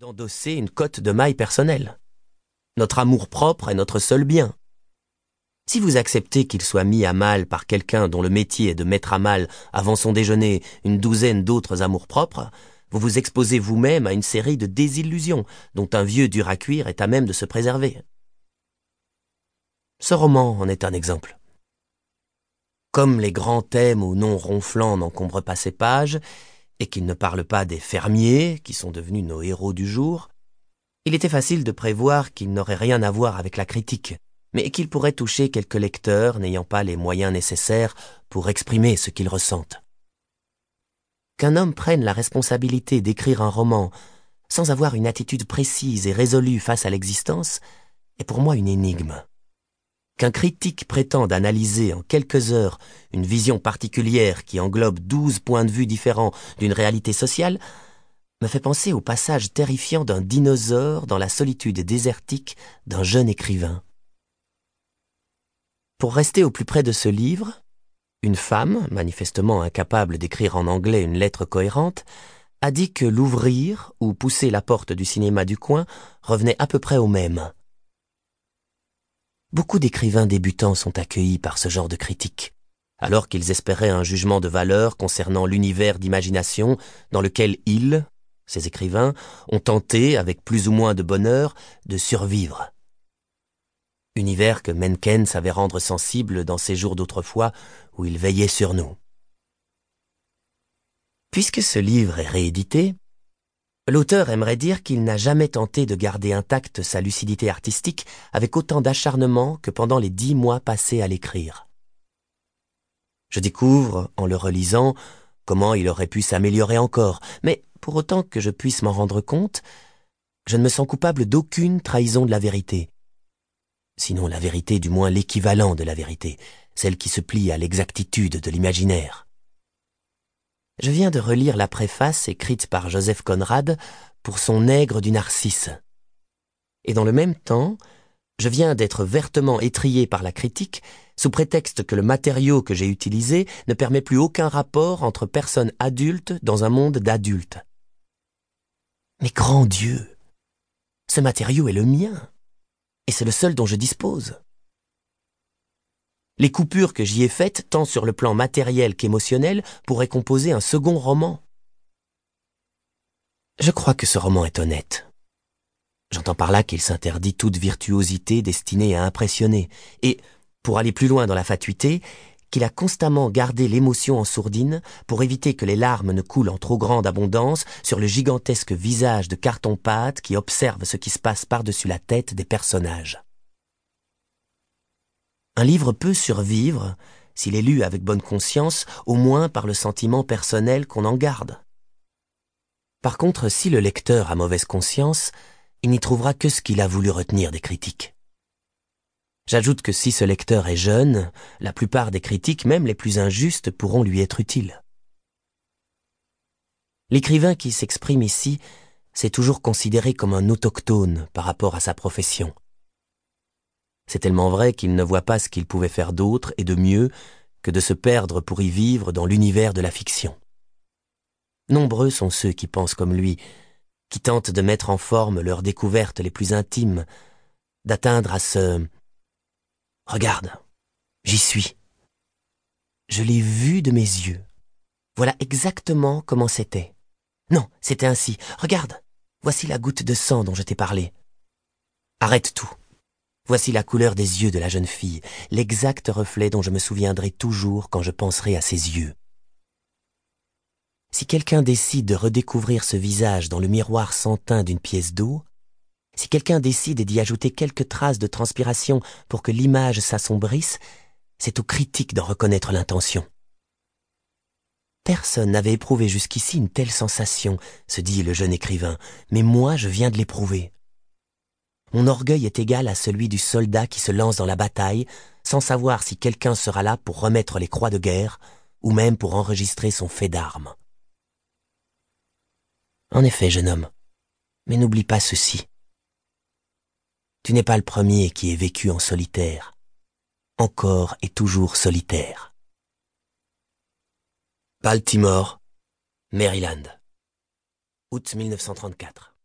d'endosser une cote de maille personnelle. Notre amour-propre est notre seul bien. Si vous acceptez qu'il soit mis à mal par quelqu'un dont le métier est de mettre à mal avant son déjeuner une douzaine d'autres amours-propres, vous vous exposez vous-même à une série de désillusions dont un vieux dur à cuire est à même de se préserver. Ce roman en est un exemple. Comme les grands thèmes aux noms ronflants n'encombrent pas ses pages, et qu'il ne parle pas des fermiers, qui sont devenus nos héros du jour, il était facile de prévoir qu'il n'aurait rien à voir avec la critique, mais qu'il pourrait toucher quelques lecteurs n'ayant pas les moyens nécessaires pour exprimer ce qu'ils ressentent. Qu'un homme prenne la responsabilité d'écrire un roman sans avoir une attitude précise et résolue face à l'existence est pour moi une énigme qu'un critique prétende analyser en quelques heures une vision particulière qui englobe douze points de vue différents d'une réalité sociale me fait penser au passage terrifiant d'un dinosaure dans la solitude désertique d'un jeune écrivain. Pour rester au plus près de ce livre, une femme, manifestement incapable d'écrire en anglais une lettre cohérente, a dit que l'ouvrir ou pousser la porte du cinéma du coin revenait à peu près au même. Beaucoup d'écrivains débutants sont accueillis par ce genre de critique, alors qu'ils espéraient un jugement de valeur concernant l'univers d'imagination dans lequel ils, ces écrivains, ont tenté, avec plus ou moins de bonheur, de survivre. Univers que Mencken savait rendre sensible dans ses jours d'autrefois où il veillait sur nous. Puisque ce livre est réédité, L'auteur aimerait dire qu'il n'a jamais tenté de garder intacte sa lucidité artistique avec autant d'acharnement que pendant les dix mois passés à l'écrire. Je découvre, en le relisant, comment il aurait pu s'améliorer encore, mais pour autant que je puisse m'en rendre compte, je ne me sens coupable d'aucune trahison de la vérité. Sinon la vérité du moins l'équivalent de la vérité, celle qui se plie à l'exactitude de l'imaginaire. Je viens de relire la préface écrite par Joseph Conrad pour son Nègre du Narcisse. Et dans le même temps, je viens d'être vertement étrié par la critique sous prétexte que le matériau que j'ai utilisé ne permet plus aucun rapport entre personnes adultes dans un monde d'adultes. Mais grand Dieu, ce matériau est le mien, et c'est le seul dont je dispose. Les coupures que j'y ai faites, tant sur le plan matériel qu'émotionnel, pourraient composer un second roman. Je crois que ce roman est honnête. J'entends par là qu'il s'interdit toute virtuosité destinée à impressionner, et, pour aller plus loin dans la fatuité, qu'il a constamment gardé l'émotion en sourdine pour éviter que les larmes ne coulent en trop grande abondance sur le gigantesque visage de carton-pâte qui observe ce qui se passe par-dessus la tête des personnages. Un livre peut survivre, s'il est lu avec bonne conscience, au moins par le sentiment personnel qu'on en garde. Par contre, si le lecteur a mauvaise conscience, il n'y trouvera que ce qu'il a voulu retenir des critiques. J'ajoute que si ce lecteur est jeune, la plupart des critiques, même les plus injustes, pourront lui être utiles. L'écrivain qui s'exprime ici s'est toujours considéré comme un autochtone par rapport à sa profession. C'est tellement vrai qu'il ne voit pas ce qu'il pouvait faire d'autre et de mieux que de se perdre pour y vivre dans l'univers de la fiction. Nombreux sont ceux qui pensent comme lui, qui tentent de mettre en forme leurs découvertes les plus intimes, d'atteindre à ce Regarde, j'y suis. Je l'ai vu de mes yeux. Voilà exactement comment c'était. Non, c'était ainsi. Regarde, voici la goutte de sang dont je t'ai parlé. Arrête tout. Voici la couleur des yeux de la jeune fille, l'exact reflet dont je me souviendrai toujours quand je penserai à ses yeux. Si quelqu'un décide de redécouvrir ce visage dans le miroir sans teint d'une pièce d'eau, si quelqu'un décide d'y ajouter quelques traces de transpiration pour que l'image s'assombrisse, c'est au critique d'en reconnaître l'intention. Personne n'avait éprouvé jusqu'ici une telle sensation, se dit le jeune écrivain, mais moi je viens de l'éprouver. Mon orgueil est égal à celui du soldat qui se lance dans la bataille sans savoir si quelqu'un sera là pour remettre les croix de guerre ou même pour enregistrer son fait d'armes. En effet, jeune homme, mais n'oublie pas ceci. Tu n'es pas le premier qui ait vécu en solitaire, encore et toujours solitaire. Baltimore, Maryland, août 1934.